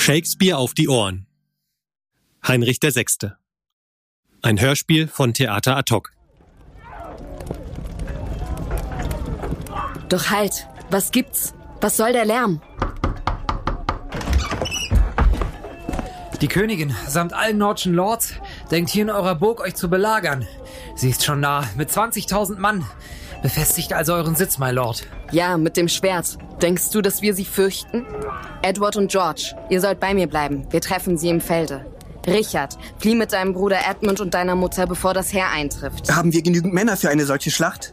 Shakespeare auf die Ohren. Heinrich VI. Ein Hörspiel von Theater ad hoc. Doch halt, was gibt's? Was soll der Lärm? Die Königin samt allen Nordschen Lords denkt hier in eurer Burg euch zu belagern. Sie ist schon nah, mit 20.000 Mann. Befestigt also euren Sitz, my Lord. Ja, mit dem Schwert. Denkst du, dass wir sie fürchten? Edward und George, ihr sollt bei mir bleiben. Wir treffen sie im Felde. Richard, flieh mit deinem Bruder Edmund und deiner Mutter, bevor das Heer eintrifft. Haben wir genügend Männer für eine solche Schlacht?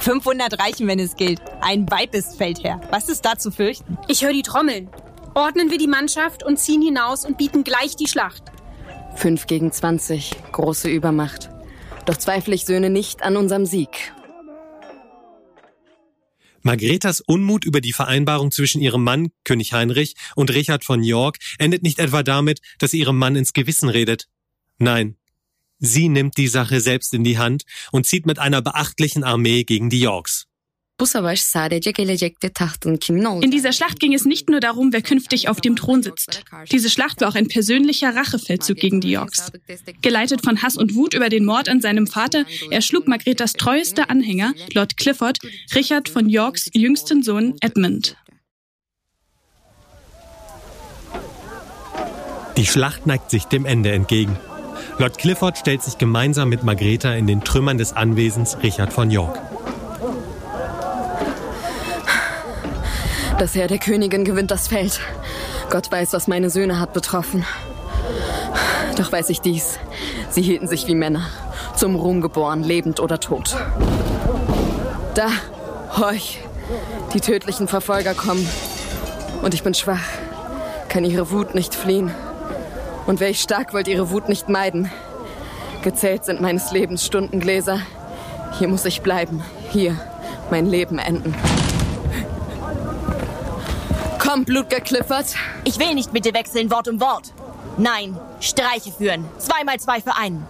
500 reichen, wenn es gilt. Ein Weib ist Feldherr. Was ist da zu fürchten? Ich höre die Trommeln. Ordnen wir die Mannschaft und ziehen hinaus und bieten gleich die Schlacht. Fünf gegen 20, große Übermacht. Doch zweifle ich Söhne nicht an unserem Sieg. Margretas Unmut über die Vereinbarung zwischen ihrem Mann, König Heinrich, und Richard von York endet nicht etwa damit, dass sie ihrem Mann ins Gewissen redet. Nein, sie nimmt die Sache selbst in die Hand und zieht mit einer beachtlichen Armee gegen die Yorks. In dieser Schlacht ging es nicht nur darum, wer künftig auf dem Thron sitzt. Diese Schlacht war auch ein persönlicher Rachefeldzug gegen die Yorks. Geleitet von Hass und Wut über den Mord an seinem Vater, erschlug Margretas treuester Anhänger, Lord Clifford, Richard von Yorks jüngsten Sohn Edmund. Die Schlacht neigt sich dem Ende entgegen. Lord Clifford stellt sich gemeinsam mit Margreta in den Trümmern des Anwesens Richard von York. Das Heer der Königin gewinnt das Feld. Gott weiß, was meine Söhne hat betroffen. Doch weiß ich dies. Sie hielten sich wie Männer. Zum Ruhm geboren, lebend oder tot. Da, horch. Die tödlichen Verfolger kommen. Und ich bin schwach. Kann ihre Wut nicht fliehen. Und wer ich stark, wollt ihre Wut nicht meiden. Gezählt sind meines Lebens Stundengläser. Hier muss ich bleiben. Hier mein Leben enden. Komm, Blutger Clifford. Ich will nicht mit dir wechseln, Wort um Wort. Nein, Streiche führen. Zweimal zwei für einen.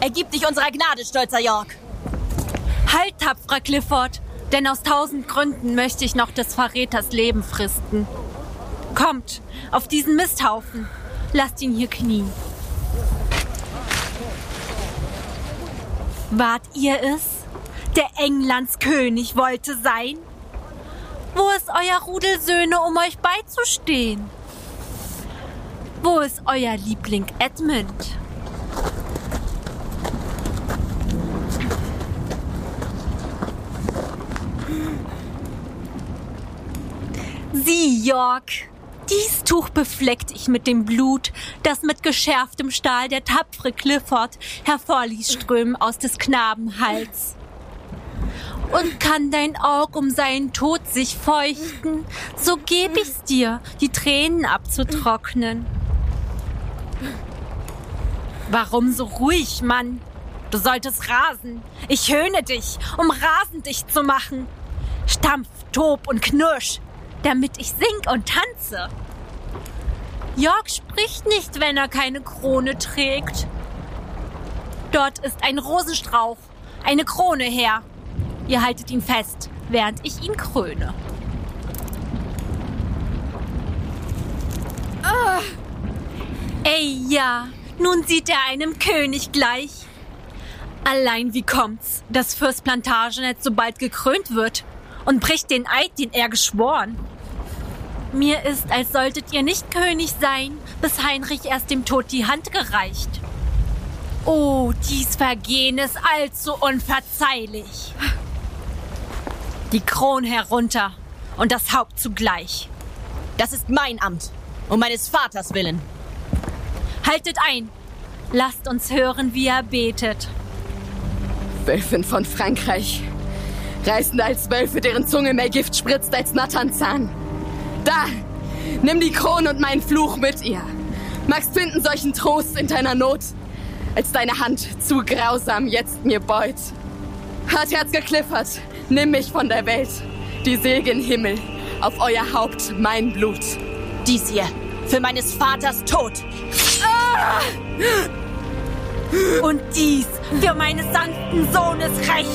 Ergib dich unserer Gnade, stolzer York. Halt, tapferer Clifford, denn aus tausend Gründen möchte ich noch des Verräters Leben fristen. Kommt, auf diesen Misthaufen. Lasst ihn hier knien. Wart ihr es, der Englands König wollte sein? Wo ist euer Rudel Söhne, um euch beizustehen? Wo ist euer Liebling Edmund? Sieh, York, dies Tuch befleckt ich mit dem Blut, das mit geschärftem Stahl der tapfere Clifford hervorließ strömen aus des Knaben Hals. Und kann dein Aug um seinen Tod sich feuchten, so geb ich's dir, die Tränen abzutrocknen. Warum so ruhig, Mann? Du solltest rasen. Ich höhne dich, um rasend dich zu machen. Stampf, tob und knirsch, damit ich sing und tanze. York spricht nicht, wenn er keine Krone trägt. Dort ist ein Rosenstrauch, eine Krone her. Ihr haltet ihn fest, während ich ihn kröne. Ah. Ey, ja, nun sieht er einem König gleich. Allein wie kommt's, dass Fürst Plantagenet so bald gekrönt wird und bricht den Eid, den er geschworen? Mir ist, als solltet ihr nicht König sein, bis Heinrich erst dem Tod die Hand gereicht. Oh, dies Vergehen ist allzu unverzeihlich. Die Kron herunter und das Haupt zugleich. Das ist mein Amt, um meines Vaters willen. Haltet ein, lasst uns hören, wie er betet. Wölfin von Frankreich, reißend als Wölfe, deren Zunge mehr Gift spritzt als Natternzahn. Da! Nimm die Krone und meinen Fluch mit ihr. Magst finden solchen Trost in deiner Not, als deine Hand zu grausam jetzt mir beut. Hartherz gekliffert, nimm mich von der Welt, die seligen Himmel, auf euer Haupt mein Blut. Dies hier, für meines Vaters Tod. Ah! Und dies für meines sanften Sohnes Recht.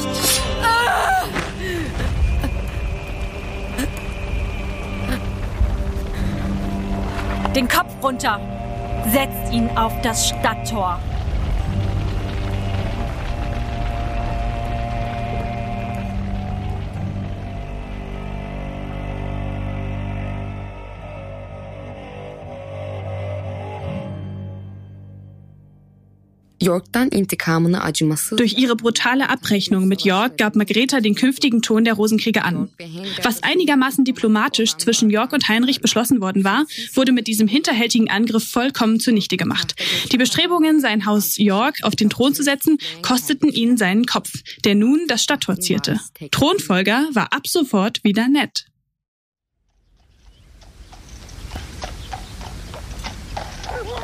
Den Kopf runter. Setzt ihn auf das Stadttor. York'tan intikamını acımasız... Durch ihre brutale Abrechnung mit York gab Margreta den künftigen Ton der Rosenkriege an. Was einigermaßen diplomatisch zwischen York und Heinrich beschlossen worden war, wurde mit diesem hinterhältigen Angriff vollkommen zunichte gemacht. Die Bestrebungen, sein Haus York auf den Thron zu setzen, kosteten ihn seinen Kopf, der nun das Stadttor zierte. Thronfolger war ab sofort wieder nett.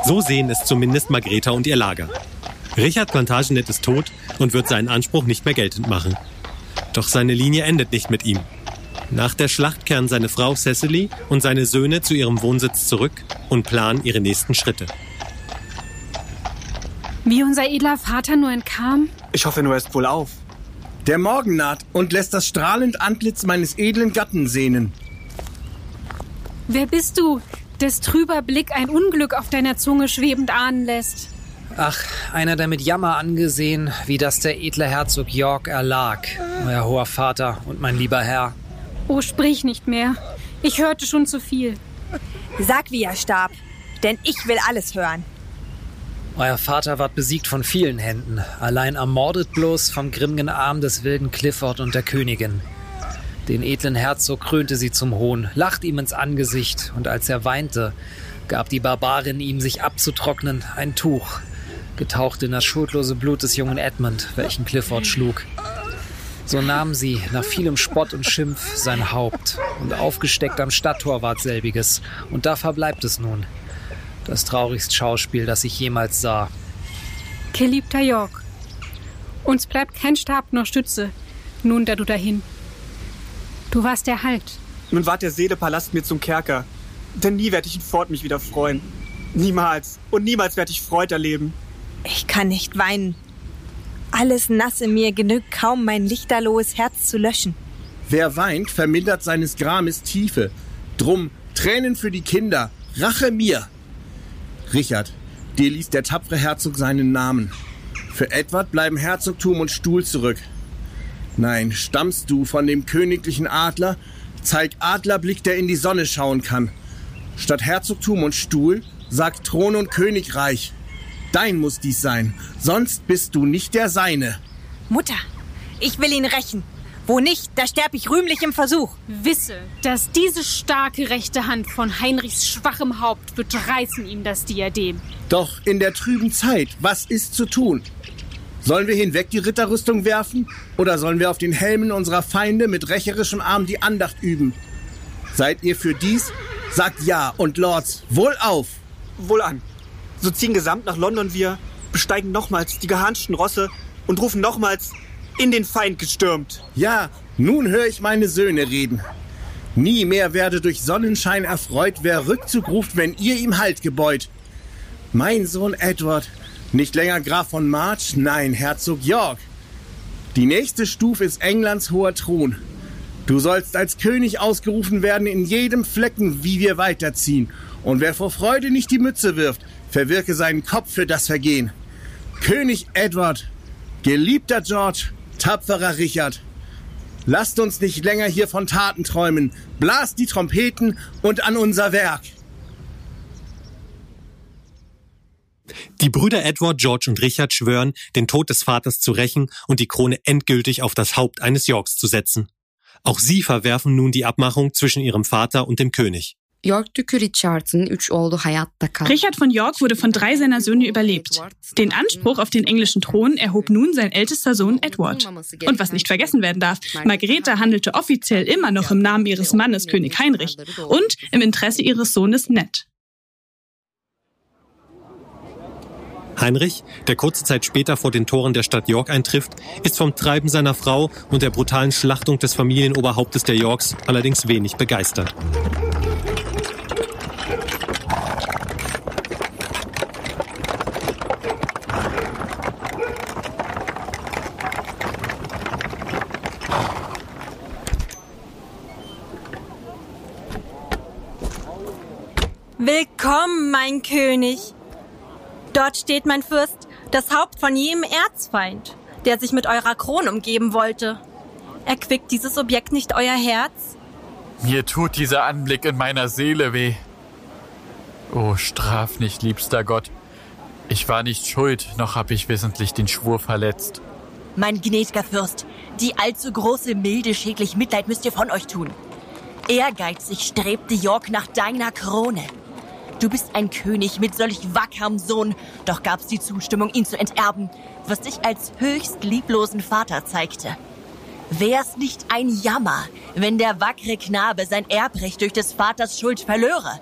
So sehen es zumindest Margreta und ihr Lager. Richard Plantagenet ist tot und wird seinen Anspruch nicht mehr geltend machen. Doch seine Linie endet nicht mit ihm. Nach der Schlacht kehren seine Frau Cecily und seine Söhne zu ihrem Wohnsitz zurück und planen ihre nächsten Schritte. Wie unser edler Vater nur entkam? Ich hoffe nur, er ist wohl auf. Der Morgen naht und lässt das strahlend Antlitz meines edlen Gatten sehnen. Wer bist du, des trüber Blick ein Unglück auf deiner Zunge schwebend ahnen lässt? Ach, einer, der mit Jammer angesehen, wie das der edle Herzog York erlag, euer hoher Vater und mein lieber Herr. Oh, sprich nicht mehr. Ich hörte schon zu viel. Sag, wie er starb, denn ich will alles hören. Euer Vater ward besiegt von vielen Händen, allein ermordet bloß vom grimmigen Arm des wilden Clifford und der Königin. Den edlen Herzog krönte sie zum Hohn, lacht ihm ins Angesicht, und als er weinte, gab die Barbarin ihm, sich abzutrocknen, ein Tuch, getaucht in das schuldlose Blut des jungen Edmund, welchen Clifford schlug. So nahm sie, nach vielem Spott und Schimpf, sein Haupt, und aufgesteckt am Stadttor ward selbiges, und da verbleibt es nun. Das traurigste Schauspiel, das ich jemals sah. Geliebter York, uns bleibt kein Stab noch Stütze, nun da du dahin. Du warst der Halt. Nun ward der Seelepalast mir zum Kerker. Denn nie werd ich ihn fort mich wieder freuen. Niemals. Und niemals werd ich Freud erleben. Ich kann nicht weinen. Alles nass in mir genügt kaum, mein lichterlohes Herz zu löschen. Wer weint, vermindert seines Grames Tiefe. Drum Tränen für die Kinder, Rache mir. Richard, dir ließ der tapfere Herzog seinen Namen. Für Edward bleiben Herzogtum und Stuhl zurück. Nein, stammst du von dem königlichen Adler, zeig Adlerblick, der in die Sonne schauen kann. Statt Herzogtum und Stuhl, sagt Thron und Königreich. Dein muss dies sein, sonst bist du nicht der Seine. Mutter, ich will ihn rächen. Wo nicht, da sterb ich rühmlich im Versuch. Wisse, dass diese starke rechte Hand von Heinrichs schwachem Haupt wird reißen ihm das Diadem. Doch in der trüben Zeit, was ist zu tun? Sollen wir hinweg die Ritterrüstung werfen oder sollen wir auf den Helmen unserer Feinde mit rächerischem Arm die Andacht üben? Seid ihr für dies? Sagt ja und Lords, wohl auf! Wohlan. So ziehen gesamt nach London wir, besteigen nochmals die geharnschten Rosse und rufen nochmals in den Feind gestürmt. Ja, nun höre ich meine Söhne reden. Nie mehr werde durch Sonnenschein erfreut, wer Rückzug ruft, wenn ihr ihm Halt gebeut. Mein Sohn Edward, nicht länger Graf von March, nein, Herzog York. Die nächste Stufe ist Englands hoher Thron. Du sollst als König ausgerufen werden in jedem Flecken, wie wir weiterziehen. Und wer vor Freude nicht die Mütze wirft, verwirke seinen Kopf für das Vergehen. König Edward, geliebter George, tapferer Richard, lasst uns nicht länger hier von Taten träumen. Blast die Trompeten und an unser Werk. Die Brüder Edward, George und Richard schwören, den Tod des Vaters zu rächen und die Krone endgültig auf das Haupt eines Yorks zu setzen. Auch sie verwerfen nun die Abmachung zwischen ihrem Vater und dem König. Richard von York wurde von drei seiner Söhne überlebt. Den Anspruch auf den englischen Thron erhob nun sein ältester Sohn Edward. Und was nicht vergessen werden darf, Margareta handelte offiziell immer noch im Namen ihres Mannes König Heinrich und im Interesse ihres Sohnes Ned. Heinrich, der kurze Zeit später vor den Toren der Stadt York eintrifft, ist vom Treiben seiner Frau und der brutalen Schlachtung des Familienoberhauptes der Yorks allerdings wenig begeistert. Willkommen, mein König. Dort steht mein Fürst, das Haupt von jedem Erzfeind, der sich mit eurer Krone umgeben wollte. Erquickt dieses Objekt nicht euer Herz? Mir tut dieser Anblick in meiner Seele weh. Oh, straf nicht, liebster Gott. Ich war nicht schuld, noch hab ich wissentlich den Schwur verletzt. Mein gnädiger Fürst, die allzu große Milde schädlich Mitleid müsst ihr von euch tun. Ehrgeizig strebte York nach deiner Krone. Du bist ein König mit solch wackerem Sohn, doch gab's die Zustimmung, ihn zu enterben, was dich als höchst lieblosen Vater zeigte. Wär's nicht ein Jammer, wenn der wackere Knabe sein Erbrecht durch des Vaters Schuld verlöre?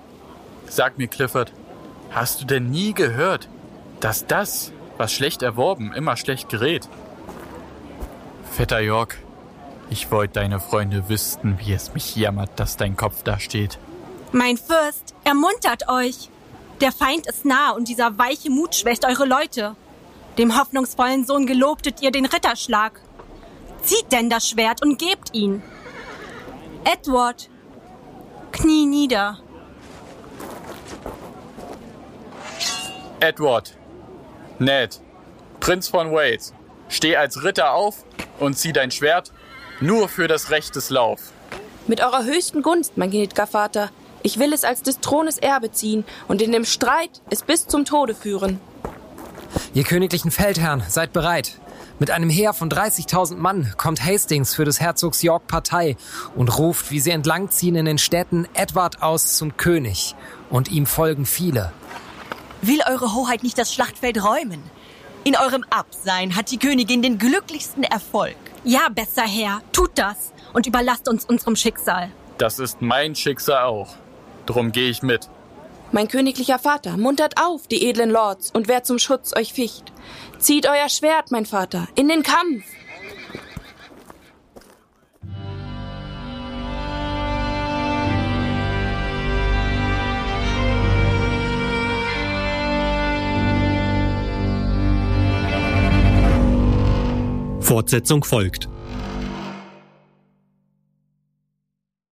Sag mir, Clifford, hast du denn nie gehört, dass das, was schlecht erworben, immer schlecht gerät? Vetter York, ich wollte deine Freunde wüssten, wie es mich jammert, dass dein Kopf da steht. Mein Fürst, ermuntert euch. Der Feind ist nah und dieser weiche Mut schwächt eure Leute. Dem hoffnungsvollen Sohn gelobtet ihr den Ritterschlag. Zieht denn das Schwert und gebt ihn. Edward, knie nieder. Edward, Ned, Prinz von Wales, steh als Ritter auf und zieh dein Schwert nur für das Recht des Lauf. Mit eurer höchsten Gunst, mein gnädiger Vater. Ich will es als des Thrones Erbe ziehen und in dem Streit es bis zum Tode führen. Ihr königlichen Feldherren, seid bereit. Mit einem Heer von 30.000 Mann kommt Hastings für des Herzogs York Partei und ruft, wie sie entlangziehen in den Städten, Edward aus zum König. Und ihm folgen viele. Will eure Hoheit nicht das Schlachtfeld räumen? In eurem Absein hat die Königin den glücklichsten Erfolg. Ja, besser Herr, tut das und überlasst uns unserem Schicksal. Das ist mein Schicksal auch. Drum gehe ich mit. Mein königlicher Vater, muntert auf, die edlen Lords, und wer zum Schutz euch ficht. Zieht euer Schwert, mein Vater, in den Kampf! Fortsetzung folgt.